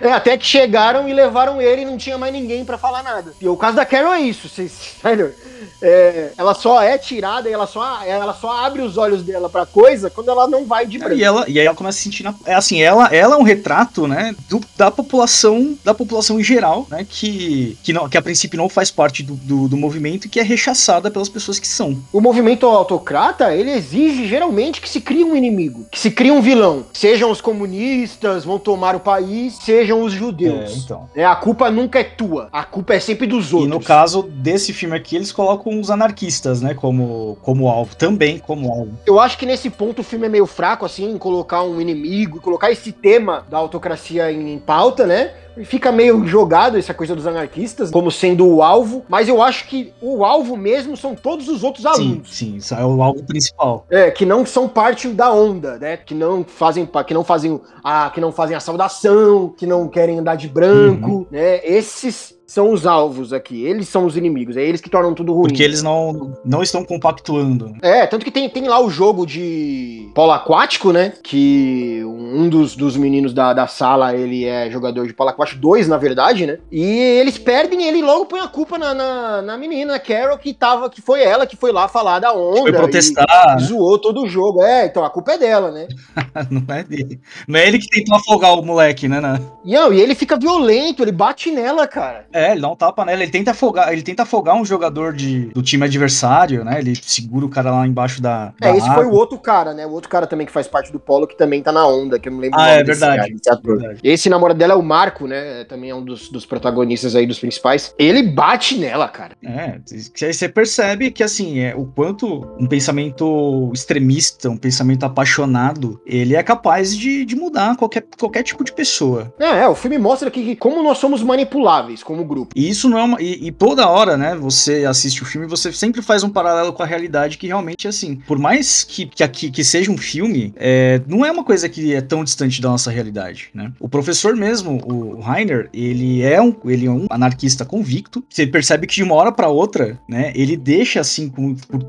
É, até que chegaram e levaram ele e não tinha mais ninguém para falar nada. E o caso da Carol é isso, vocês. É, ela só é tirada e ela só, ela só abre os olhos dela pra coisa quando ela não vai de branco. E, ela, e aí ela começa a sentir. Na, é assim, ela, ela é um retrato, né, do, da população, da população em geral, né, que, que, não, que a princípio não faz parte do, do, do movimento e que é rechaçada pelas pessoas que são. O movimento autocrata, ele exige geralmente que se crie um inimigo, que se crie um vilão. Sejam os comunistas, vão tomar o país, sejam os judeus. É, então. É, a culpa nunca é tua, a culpa é sempre dos outros. E no caso desse filme aqui, eles colocam os anarquistas, né, como, como alvo, também como alvo. Eu acho que nesse ponto o filme é meio fraco, assim, em colocar um inimigo, colocar esse tema da autocracia em, em pauta, né? Fica meio jogado essa coisa dos anarquistas como sendo o alvo, mas eu acho que o alvo mesmo são todos os outros alunos. Sim, sim, é o alvo principal. É, que não são parte da onda, né? Que não fazem, que não fazem a, que não fazem a saudação, que não querem andar de branco, uhum. né? Esses são os alvos aqui, eles são os inimigos, é eles que tornam tudo ruim. Porque eles não, não estão compactuando. É, tanto que tem, tem lá o jogo de polo aquático, né? Que um dos, dos meninos da, da sala, ele é jogador de polo aquático, dois na verdade, né? E eles perdem ele logo põe a culpa na, na, na menina, Carol, que tava, que foi ela que foi lá falar da onda. Foi protestar. zoou todo o jogo. É, então a culpa é dela, né? não é dele. Não é ele que tentou afogar o moleque, né? Não, não e ele fica violento, ele bate nela, cara. É, ele dá um tapa nela, ele tenta afogar, ele tenta afogar um jogador de, do time adversário, né? Ele segura o cara lá embaixo da. da é, esse água. foi o outro cara, né? O outro cara também que faz parte do polo, que também tá na onda, que eu não lembro ah, o nome é verdade, cara, esse verdade. Esse namorado dela é o Marco, né? Também é um dos, dos protagonistas aí, dos principais. Ele bate nela, cara. É, aí você percebe que, assim, é, o quanto um pensamento extremista, um pensamento apaixonado, ele é capaz de, de mudar qualquer, qualquer tipo de pessoa. É, é, o filme mostra que, que como nós somos manipuláveis como grupo. E isso não é uma. E, e, toda hora, né, você assiste o filme você sempre faz um paralelo com a realidade que realmente é assim. Por mais que, que, que seja um filme, é, não é uma coisa que é tão distante da nossa realidade, né? O professor mesmo, o Rainer, ele é um, ele é um anarquista convicto. Você percebe que de uma hora para outra, né, ele deixa assim, por, por,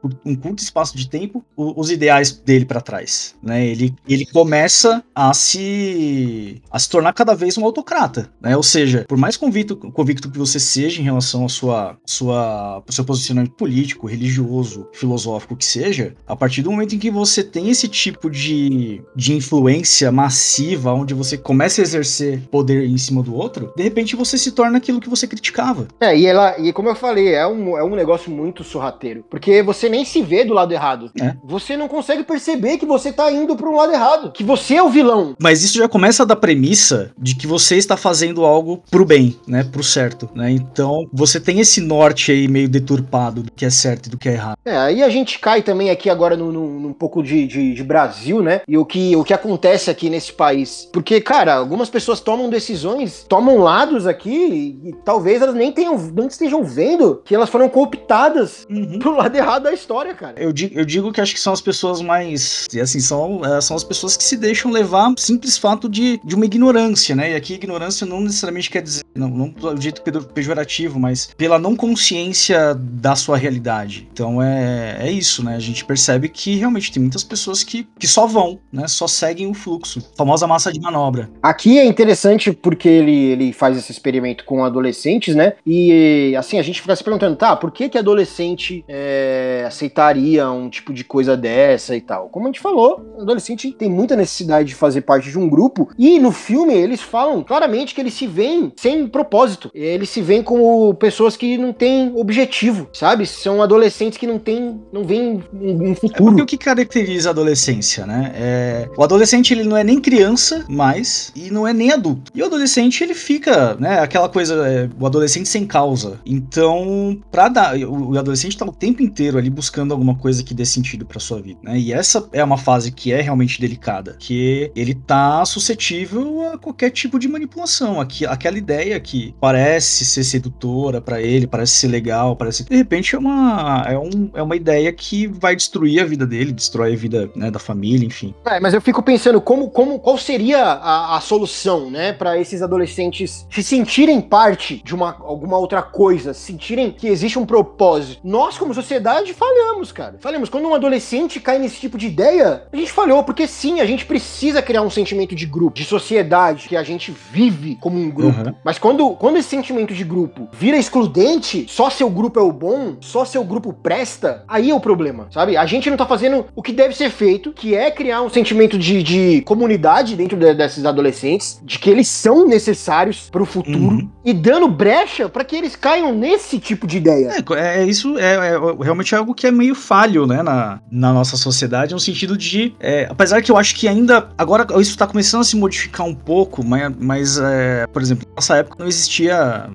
por um curto espaço de tempo, os ideais dele para trás, né? Ele, ele começa a se a se tornar cada vez um autocrata, né? Ou seja, por mais convicto, convicto que você seja em relação à sua, sua, ao seu posicionamento político, religioso, filosófico que seja, a partir do momento em que você tem esse tipo de, de influência massiva, onde você começa a exercer poder em cima do outro, de repente você se torna aquilo que você criticava. É, e ela, e como eu falei, é um, é um negócio muito sorrateiro, porque você nem se vê do lado errado. É. Você não consegue perceber que você tá indo para um lado errado, que você é o vilão. Mas isso já começa da premissa de que você está fazendo algo pro bem, né? Pro certo, né? Então, você tem esse norte aí meio deturpado do que é certo e do que é errado. É, aí a gente cai também aqui agora num, num, pouco de, de, de, Brasil, né? E o que, o que acontece aqui nesse país. Porque, cara, algumas pessoas tomam decisões, tomam lados aqui e, e talvez elas nem tenham, não estejam vendo que elas foram cooptadas uhum. pro lado errado da história, cara. Eu digo, eu digo que acho que são as pessoas mais. Assim, são, é, são as pessoas que se deixam levar simples fato de, de uma ignorância, né? E aqui ignorância não necessariamente quer dizer, não, não do jeito pejorativo, mas pela não consciência da sua realidade. Então é, é isso, né? A gente percebe que realmente tem muitas pessoas que, que só vão, né? Só seguem o fluxo. A famosa massa de manobra. Aqui é interessante porque ele, ele faz esse experimento com adolescentes, né? E assim, a gente fica se perguntando, tá, por que que adolescente é, aceitaria um tipo de coisa dessa e tal? Como a gente falou, adolescente tem muita necessidade de fazer parte de um grupo e no filme eles falam claramente que eles se veem sem propósito. Eles se veem como pessoas que não têm objetivo, sabe? São adolescentes que não têm, não veem um, futuro. É porque o que caracteriza a adolescência, né? É, o adolescente ele não é nem criança mais e não é nem adulto. E o adolescente ele fica, né? Aquela coisa, é, o adolescente sem causa. Então, para dar, o, o adolescente tá o tempo inteiro ali buscando alguma coisa que dê sentido para sua vida, né? E essa é uma fase que é realmente delicada, que ele tá suscetível a qualquer tipo de manipulação. Aqui, aquela ideia que parece ser sedutora para ele, parece ser legal, parece de repente é uma é, um, é uma ideia que vai destruir a vida dele, destrói a vida né, da família, enfim. É, mas eu fico pensando como, como qual seria a, a solução, né, para esses adolescentes se sentirem parte de uma alguma outra coisa, sentirem que existe um propósito. Nós como sociedade falhamos, cara. Falhamos quando um adolescente cai nesse tipo de ideia, a gente falhou porque sim, a gente precisa criar um sentimento de grupo, de sociedade, que a gente vive como um grupo. Uhum. Mas quando, quando esse sentimento de grupo vira excludente, só seu grupo é o bom, só seu grupo presta, aí é o problema, sabe? A gente não tá fazendo o que deve ser feito, que é criar um sentimento de, de comunidade dentro de, desses adolescentes, de que eles são necessários pro futuro uhum. e dando brecha para que eles caiam nesse tipo de ideia. É, é isso é, é, realmente algo que é meio falho, né, na, na nossa sociedade, no sentido de, é, apesar que eu acho que ainda agora isso tá começando a se modificar um pouco, mas, mas é, por exemplo, nessa época não existia,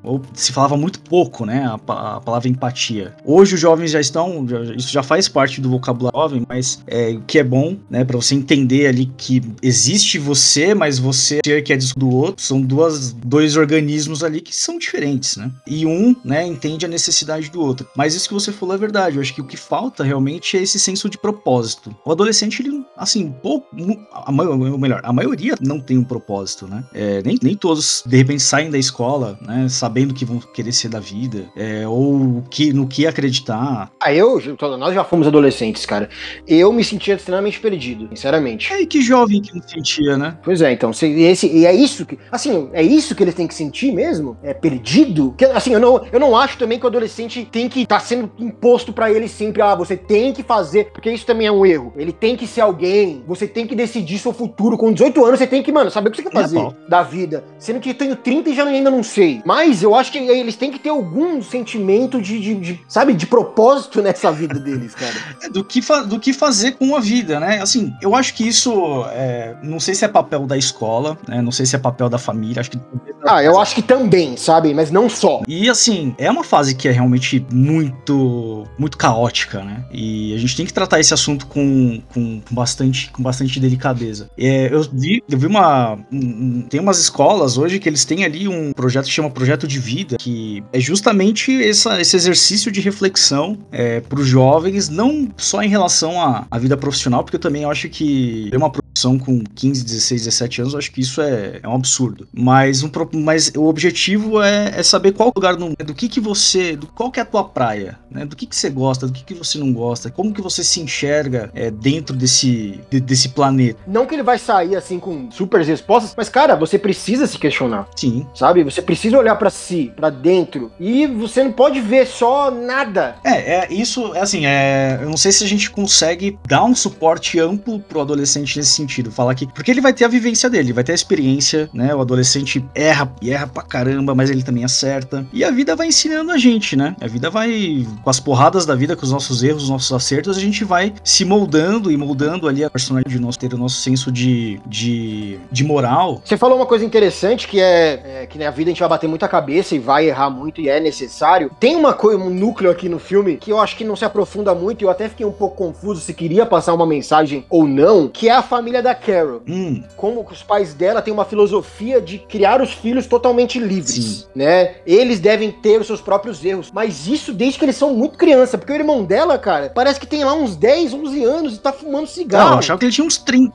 ou se falava muito pouco, né, a, a palavra empatia. Hoje os jovens já estão, já, isso já faz parte do vocabulário jovem, mas é, o que é bom, né, para você entender ali que existe você, mas você que é do outro, são duas, dois organismos ali que são diferentes, né? E um, né, entende a necessidade do outro. Mas isso que você falou é verdade. Eu acho que o que falta realmente é esse senso de propósito. O adolescente, ele, assim, pouco, a, ou melhor, a maioria não tem um propósito, né? É, nem, nem todos, de repente, saem da escola, né, sabendo o que vão querer ser da vida, é, ou que, no que acreditar. Ah, eu, nós já fomos adolescentes, cara. Eu me sentia extremamente perdido, sinceramente. É, e que jovem que não sentia, né? Pois é, então, se, esse, e é isso que, assim, é isso que eles têm que sentir mesmo? É perdido? Que, assim, eu não, eu não acho também que o adolescente tem que estar tá sendo imposto para ele sempre, ah, você tem que fazer, porque isso também é um erro. Ele tem que ser alguém, você tem que decidir seu futuro. Com 18 anos, você tem que, mano, saber o que você quer fazer é da vida. Sendo que eu tenho 30 e já ainda não sei. Mas eu acho que eles têm que ter algum sentimento de, de, de sabe, de propósito nessa vida deles, cara. É, do que, do que fazer com a vida, né? Assim, eu acho que isso, é, não sei se é papel da escola, né? Não sei se é papel da família, acho que... Ah, eu acho que também, sabe? Mas não só. E assim, é uma fase que é realmente muito, muito caótica, né? E a gente tem que tratar esse assunto com, com, com bastante, com bastante delicadeza. É, eu vi, eu vi uma, um, tem umas escolas hoje que eles têm ali um projeto que chama Projeto de Vida, que é justamente essa, esse exercício de reflexão é, para os jovens, não só em relação à, à vida profissional, porque eu também acho que ter uma com 15, 16, 17 anos, eu acho que isso é, é um absurdo. Mas, um, mas o objetivo é, é saber qual lugar no, do que que você, do qual que é a tua praia, né? Do que que você gosta, do que que você não gosta, como que você se enxerga é, dentro desse, de, desse planeta. Não que ele vai sair assim com super respostas, mas cara, você precisa se questionar. Sim. Sabe? Você precisa olhar para si, para dentro, e você não pode ver só nada. É, é isso, é assim, é, eu não sei se a gente consegue dar um suporte amplo pro adolescente nesse sentido sentido. Falar que. Porque ele vai ter a vivência dele, vai ter a experiência, né? O adolescente erra e erra pra caramba, mas ele também acerta. E a vida vai ensinando a gente, né? A vida vai. Com as porradas da vida, com os nossos erros, os nossos acertos, a gente vai se moldando e moldando ali a personalidade de nosso, ter o nosso senso de, de, de moral. Você falou uma coisa interessante que é, é que na vida a gente vai bater muita cabeça e vai errar muito e é necessário. Tem uma coisa, um núcleo aqui no filme que eu acho que não se aprofunda muito e eu até fiquei um pouco confuso se queria passar uma mensagem ou não, que é a família da Carol. Hum. Como os pais dela têm uma filosofia de criar os filhos totalmente livres, Sim. né? Eles devem ter os seus próprios erros, mas isso desde que eles são muito criança, porque o irmão dela, cara, parece que tem lá uns 10, 11 anos e tá fumando cigarro. Não, eu achava que ele tinha uns 30.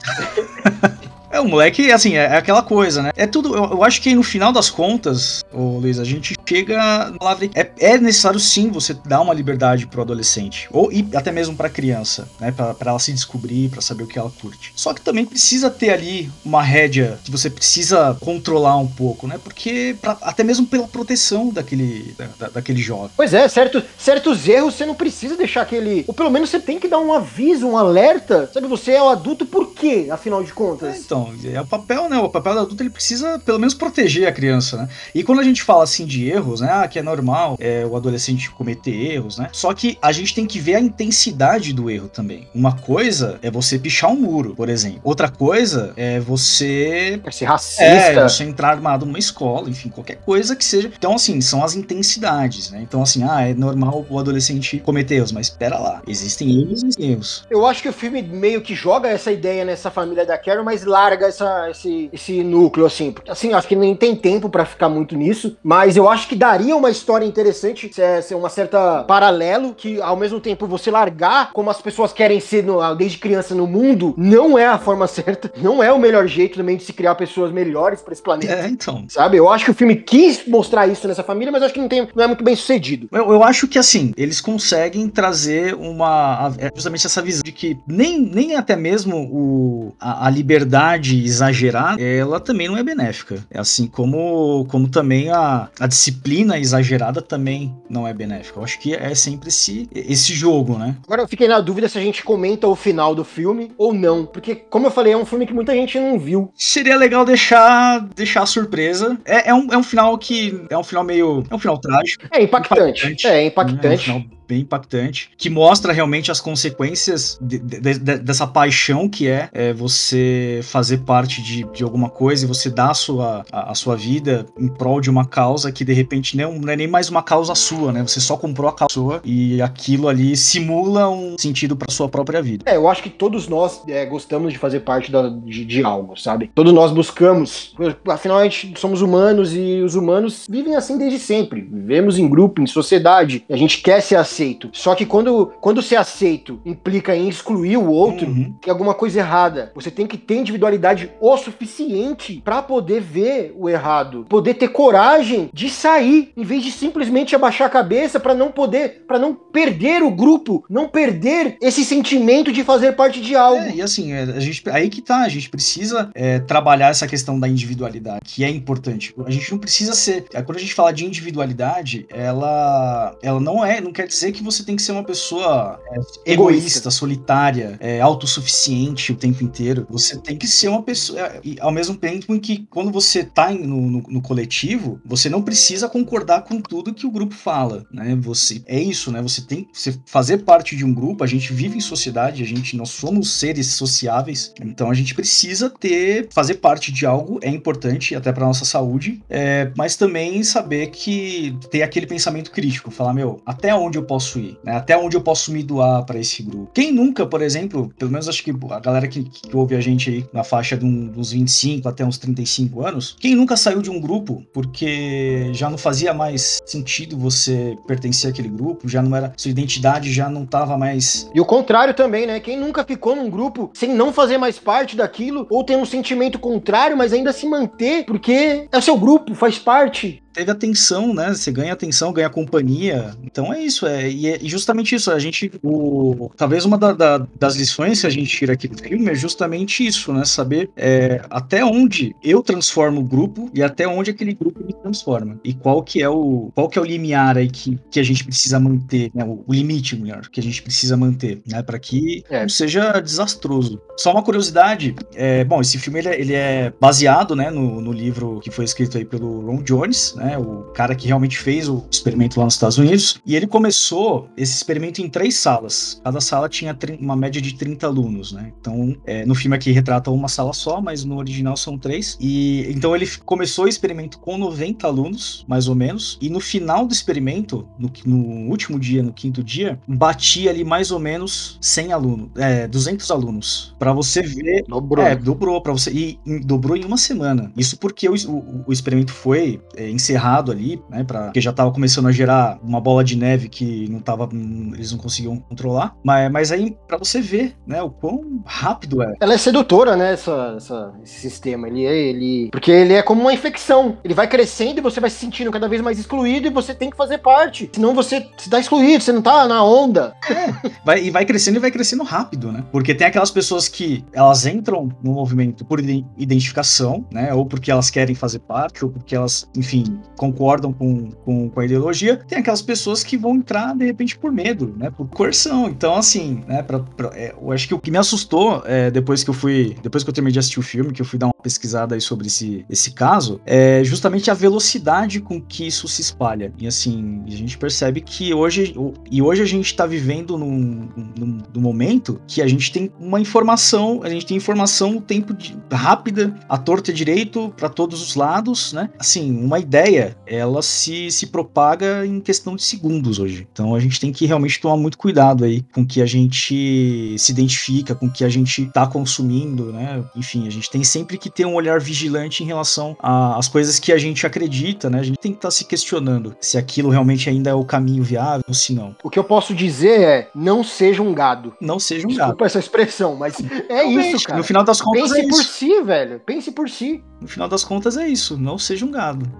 É, o moleque, assim, é, é, aquela coisa, né? É tudo. Eu, eu, acho que no final das contas, ô Luiz, a gente chega. É, é necessário sim você dar uma liberdade pro adolescente. Ou e até mesmo pra criança, né? Pra, pra ela se descobrir, pra saber o que ela curte. Só que também precisa ter ali uma rédea que você precisa controlar um pouco, né? Porque. Pra, até mesmo pela proteção daquele, da, daquele jovem. Pois é, certo, certos erros você não precisa deixar aquele. Ou pelo menos você tem que dar um aviso, um alerta. Sabe, você é o adulto por quê, afinal de contas? É, então, então, é o papel, né? O papel do adulto ele precisa pelo menos proteger a criança, né? E quando a gente fala assim de erros, né? Ah, que é normal é, o adolescente cometer erros, né? Só que a gente tem que ver a intensidade do erro também. Uma coisa é você pichar um muro, por exemplo. Outra coisa é você. É ser racista. É, você entrar armado numa escola, enfim, qualquer coisa que seja. Então, assim, são as intensidades, né? Então, assim, ah, é normal o adolescente cometer erros, mas espera lá. Existem erros e erros. Eu acho que o filme meio que joga essa ideia nessa família da Carol, mas lá larga essa, esse, esse núcleo, assim. Porque, assim, acho que nem tem tempo para ficar muito nisso, mas eu acho que daria uma história interessante, ser, ser uma certa paralelo, que ao mesmo tempo você largar como as pessoas querem ser no, desde criança no mundo, não é a forma certa, não é o melhor jeito também de se criar pessoas melhores para esse planeta. É, então. Sabe? Eu acho que o filme quis mostrar isso nessa família, mas acho que não, tem, não é muito bem sucedido. Eu, eu acho que, assim, eles conseguem trazer uma. É justamente essa visão de que nem, nem até mesmo o, a, a liberdade liberdade exagerada, ela também não é benéfica. É assim como, como também a, a disciplina exagerada também não é benéfica. Eu acho que é sempre esse, esse jogo, né? Agora eu fiquei na dúvida se a gente comenta o final do filme ou não. Porque, como eu falei, é um filme que muita gente não viu. Seria legal deixar, deixar a surpresa. É, é, um, é um final que. É um final meio. É um final trágico. É impactante. impactante é, impactante. É um final bem impactante, que mostra realmente as consequências de, de, de, dessa paixão que é, é, você fazer parte de, de alguma coisa e você dar a sua, a, a, sua vida em prol de uma causa que de repente não, não é nem mais uma causa sua, né? Você só comprou a causa sua e aquilo ali simula um sentido para sua própria vida. É, eu acho que todos nós é, gostamos de fazer parte da, de, de, algo, sabe? Todos nós buscamos, afinal a gente somos humanos e os humanos vivem assim desde sempre. Vivemos em grupo, em sociedade, a gente quer ser assim aceito. Só que quando, quando ser aceito implica em excluir o outro, uhum. tem alguma coisa errada. Você tem que ter individualidade o suficiente para poder ver o errado, poder ter coragem de sair, em vez de simplesmente abaixar a cabeça para não poder, para não perder o grupo, não perder esse sentimento de fazer parte de algo. É, e assim, é, a gente, aí que tá, a gente precisa é, trabalhar essa questão da individualidade, que é importante. A gente não precisa ser, é, quando a gente fala de individualidade, ela, ela não é, não quer dizer dizer que você tem que ser uma pessoa é, egoísta, solitária, é, autossuficiente o tempo inteiro. Você tem que ser uma pessoa. É, e ao mesmo tempo em que, quando você tá no, no, no, coletivo, você não precisa concordar com tudo que o grupo fala, né? Você é isso, né? Você tem que fazer parte de um grupo. A gente vive em sociedade, a gente nós somos seres sociáveis, então a gente precisa ter fazer parte de algo é importante até para nossa saúde, é, mas também saber que ter aquele pensamento crítico, falar meu, até onde eu posso posso ir, né? Até onde eu posso me doar para esse grupo. Quem nunca, por exemplo, pelo menos acho que a galera que, que ouve a gente aí na faixa de um, dos 25 até uns 35 anos, quem nunca saiu de um grupo porque já não fazia mais sentido você pertencer àquele grupo, já não era, sua identidade já não tava mais. E o contrário também, né? Quem nunca ficou num grupo sem não fazer mais parte daquilo, ou tem um sentimento contrário, mas ainda se manter, porque é o seu grupo, faz parte. Teve atenção, né? Você ganha atenção, ganha companhia. Então é isso, é, e é justamente isso. A gente, o, talvez uma da, da, das lições que a gente tira aqui do filme é justamente isso, né? Saber é, até onde eu transformo o grupo e até onde aquele grupo me transforma. E qual que é o, qual que é o limiar aí que, que a gente precisa manter, né? O, o limite, melhor, que a gente precisa manter, né? Para que é. não seja desastroso. Só uma curiosidade, é, bom, esse filme ele é, ele é baseado, né, no, no livro que foi escrito aí pelo Ron Jones, né? O cara que realmente fez o experimento lá nos Estados Unidos. E ele começou esse experimento em três salas. Cada sala tinha uma média de 30 alunos, né? Então, é, no filme aqui retrata uma sala só, mas no original são três. E então ele começou o experimento com 90 alunos, mais ou menos. E no final do experimento, no, no último dia, no quinto dia, batia ali mais ou menos 100 alunos, é, 200 alunos. Para você ver. Dobrou. É, dobrou para você. E, e, dobrou em uma semana. Isso porque o, o, o experimento foi é, encerrado ali, né? Pra, porque já tava começando a gerar uma bola de neve que não tava. Eles não conseguiam controlar. Mas, mas aí, para você ver, né, o quão rápido é. Ela é sedutora, né, essa, essa, esse sistema. Ele é. Ele, porque ele é como uma infecção. Ele vai crescendo e você vai se sentindo cada vez mais excluído e você tem que fazer parte. Senão você se dá excluído, você não tá na onda. É. Vai, e vai crescendo e vai crescendo rápido, né? Porque tem aquelas pessoas que elas entram no movimento por identificação, né? Ou porque elas querem fazer parte, ou porque elas, enfim, concordam com, com, com a ideologia. Tem aquelas pessoas que vão entrar, de repente, por medo, né? Por coerção. Então, assim, né? Pra, pra, é, eu acho que o que me assustou é, depois que eu fui. Depois que eu terminei de assistir o filme, que eu fui dar uma pesquisada aí sobre esse, esse caso, é justamente a velocidade com que isso se espalha. E assim, a gente percebe que hoje. E hoje a gente tá vivendo num, num, num momento que a gente tem uma informação, a gente tem informação o tempo de, rápida, a torta direito para todos os lados, né? Assim, uma ideia, ela se, se propaga em questão de segundos hoje. Então a gente tem que realmente tomar muito cuidado aí com que a gente se identifica, com que a gente tá consumindo, né? Enfim, a gente tem sempre que ter um olhar vigilante em relação às coisas que a gente acredita, né? A gente tem que estar tá se questionando se aquilo realmente ainda é o caminho viável ou se não. O que eu posso dizer é, não seja um gado. Não seja um Desculpa gado. essa expressão, mas é realmente, isso, cara. No final das contas Pense é por isso. si, velho. Pense por si. No final das contas é isso, não seja um gado.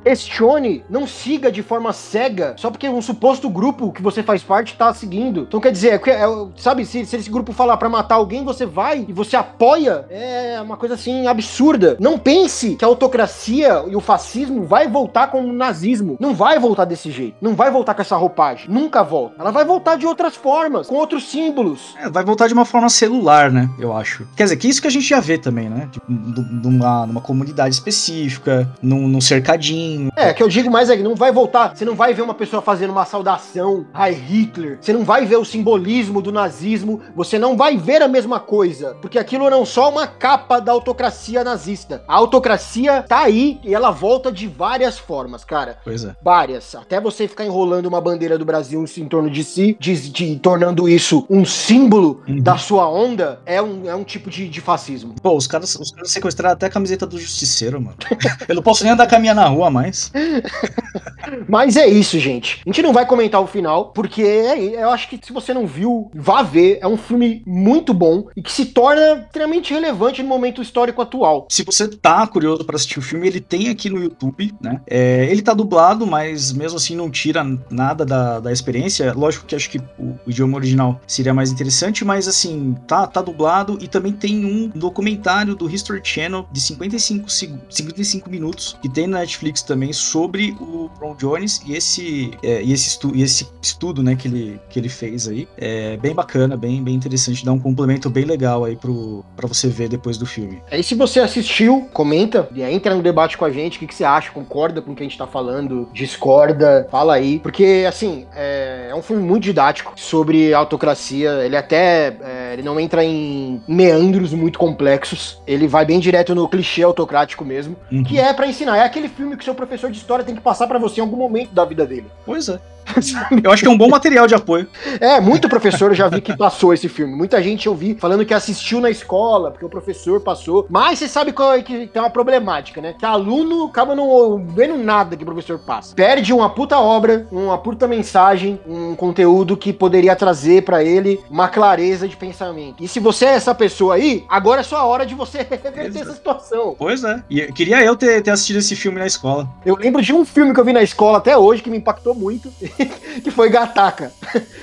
Não siga de forma cega, só porque um suposto grupo que você faz parte tá seguindo. Então quer dizer, é, é, sabe, se, se, esse grupo falar para matar alguém, você vai e você apoia, é uma coisa assim absurda. Não pense que a autocracia e o fascismo vai voltar com o nazismo. Não vai voltar desse jeito. Não vai voltar com essa roupagem. Nunca volta. Ela vai voltar de outras formas, com outros símbolos. É, vai voltar de uma forma celular, né? Eu acho. Quer dizer, que isso que a gente já vê também, né? Tipo, numa, numa comunidade específica, num, num cercadinho. É, que eu digo mais é que não vai voltar. Você não vai ver uma pessoa fazendo uma saudação Heil Hitler. Você não vai ver o simbolismo do nazismo. Você não vai ver a mesma coisa. Porque aquilo não é só uma capa da autocracia nazista. A autocracia tá aí e ela volta de várias formas, cara. Pois é. Várias. Até você ficar enrolando uma bandeira do Brasil em torno de si, de, de tornando isso um símbolo uhum. da sua onda, é um, é um tipo de, de fascismo. Pô, os caras, os caras sequestraram até a camiseta do Justiceiro, mano. Eu não posso nem andar caminhar na rua mais. Mas é isso, gente. A gente não vai comentar o final, porque é, eu acho que se você não viu, vá ver. É um filme muito bom e que se torna extremamente relevante no momento histórico atual. Se você tá curioso para assistir o filme, ele tem aqui no YouTube, né? É, ele tá dublado, mas mesmo assim não tira nada da, da experiência. Lógico que acho que o, o idioma original seria mais interessante, mas assim, tá, tá dublado e também tem um documentário do History Channel de 55, 55 minutos que tem na Netflix também sobre o Ron Jones e esse, é, e esse, estu, e esse estudo né, que, ele, que ele fez aí. É bem bacana, bem, bem interessante, dá um complemento bem legal aí pro, pra você ver depois do filme. Aí se você assistiu, comenta, entra no debate com a gente, o que, que você acha, concorda com o que a gente tá falando, discorda, fala aí, porque assim, é, é um filme muito didático sobre autocracia, ele até, é, ele não entra em meandros muito complexos, ele vai bem direto no clichê autocrático mesmo, uhum. que é para ensinar, é aquele filme que seu professor de história tem que passar para você em algum momento da vida dele. Pois é. Eu acho que é um bom material de apoio. É, muito professor eu já vi que passou esse filme. Muita gente eu vi falando que assistiu na escola, porque o professor passou. Mas você sabe qual é que tem uma problemática, né? Que aluno acaba não vendo nada que o professor passa. Perde uma puta obra, uma puta mensagem, um conteúdo que poderia trazer para ele uma clareza de pensamento. E se você é essa pessoa aí, agora é sua hora de você reverter essa situação. Pois é. E eu- queria eu ter, ter assistido esse filme na escola. Eu lembro de um filme que eu vi na escola até hoje que me impactou muito, que foi Gataca.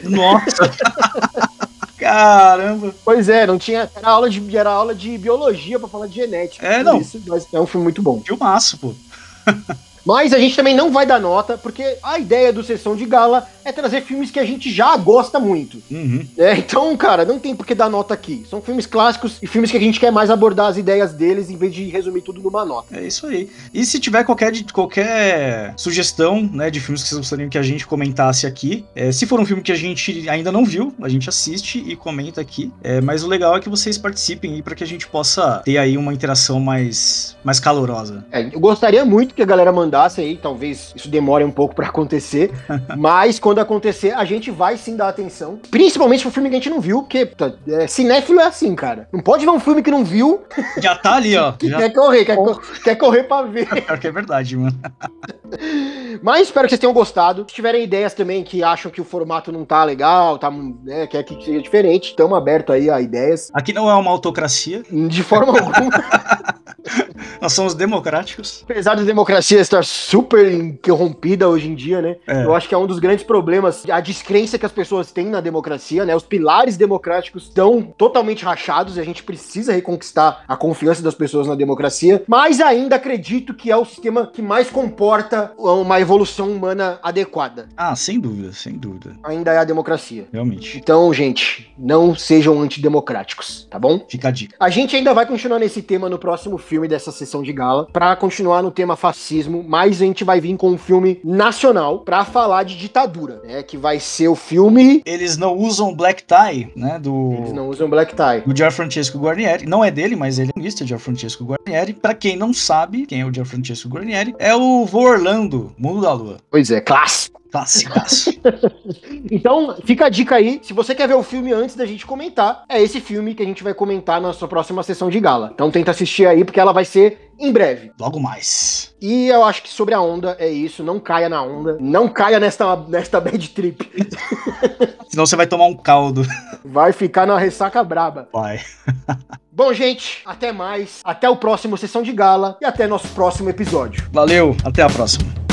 Nossa! Caramba! Pois é, não tinha. Era aula de, era aula de biologia pra falar de genética. É, não. Isso, mas é um filme muito bom. Filmaço, pô. Mas a gente também não vai dar nota, porque a ideia do Sessão de Gala é trazer filmes que a gente já gosta muito. Uhum. É, então, cara, não tem por que dar nota aqui. São filmes clássicos e filmes que a gente quer mais abordar as ideias deles em vez de resumir tudo numa nota. É isso aí. E se tiver qualquer, qualquer sugestão, né, de filmes que vocês gostariam que a gente comentasse aqui, é, se for um filme que a gente ainda não viu, a gente assiste e comenta aqui. É, mas o legal é que vocês participem aí para que a gente possa ter aí uma interação mais, mais calorosa. É, eu gostaria muito que a galera mandasse aí, talvez isso demore um pouco pra acontecer, mas quando acontecer, a gente vai sim dar atenção. Principalmente pro filme que a gente não viu, porque tá, é, cinéfilo é assim, cara. Não pode ver um filme que não viu, Já tá ali, ó. que Já... quer correr, quer, quer correr pra ver. Pior que é verdade, mano. Mas espero que vocês tenham gostado. Se tiverem ideias também que acham que o formato não tá legal, tá, né, quer que seja diferente, estamos abertos aí a ideias. Aqui não é uma autocracia, De forma alguma, nós somos democráticos. apesar da democracia estar super interrompida hoje em dia, né? É. Eu acho que é um dos grandes problemas, a descrença que as pessoas têm na democracia, né? Os pilares democráticos estão totalmente rachados e a gente precisa reconquistar a confiança das pessoas na democracia. Mas ainda acredito que é o sistema que mais comporta uma evolução humana adequada. Ah, sem dúvida, sem dúvida. Ainda é a democracia. Realmente. Então, gente, não sejam antidemocráticos, tá bom? Fica a dica. A gente ainda vai continuar nesse tema no próximo filme dessa sessão de gala, pra continuar no tema fascismo, mas a gente vai vir com um filme nacional pra falar de ditadura, né? Que vai ser o filme. Eles não usam black tie, né? Do. Eles não usam black tie. O Gianfrancesco Guarnieri, não é dele, mas ele é lista Gianfrancesco Guarnieri. Pra quem não sabe quem é o Gianfrancesco Guarnieri, é o Vô Orlando, Mundo da Lua. Pois é, clássico. Classicaço. Então, fica a dica aí. Se você quer ver o filme antes da gente comentar, é esse filme que a gente vai comentar na nossa próxima sessão de gala. Então, tenta assistir aí, porque ela vai ser em breve. Logo mais. E eu acho que sobre a onda é isso. Não caia na onda. Não caia nesta, nesta bad trip. Senão você vai tomar um caldo. Vai ficar na ressaca braba. Vai. Bom, gente, até mais. Até o próximo Sessão de Gala e até nosso próximo episódio. Valeu, até a próxima.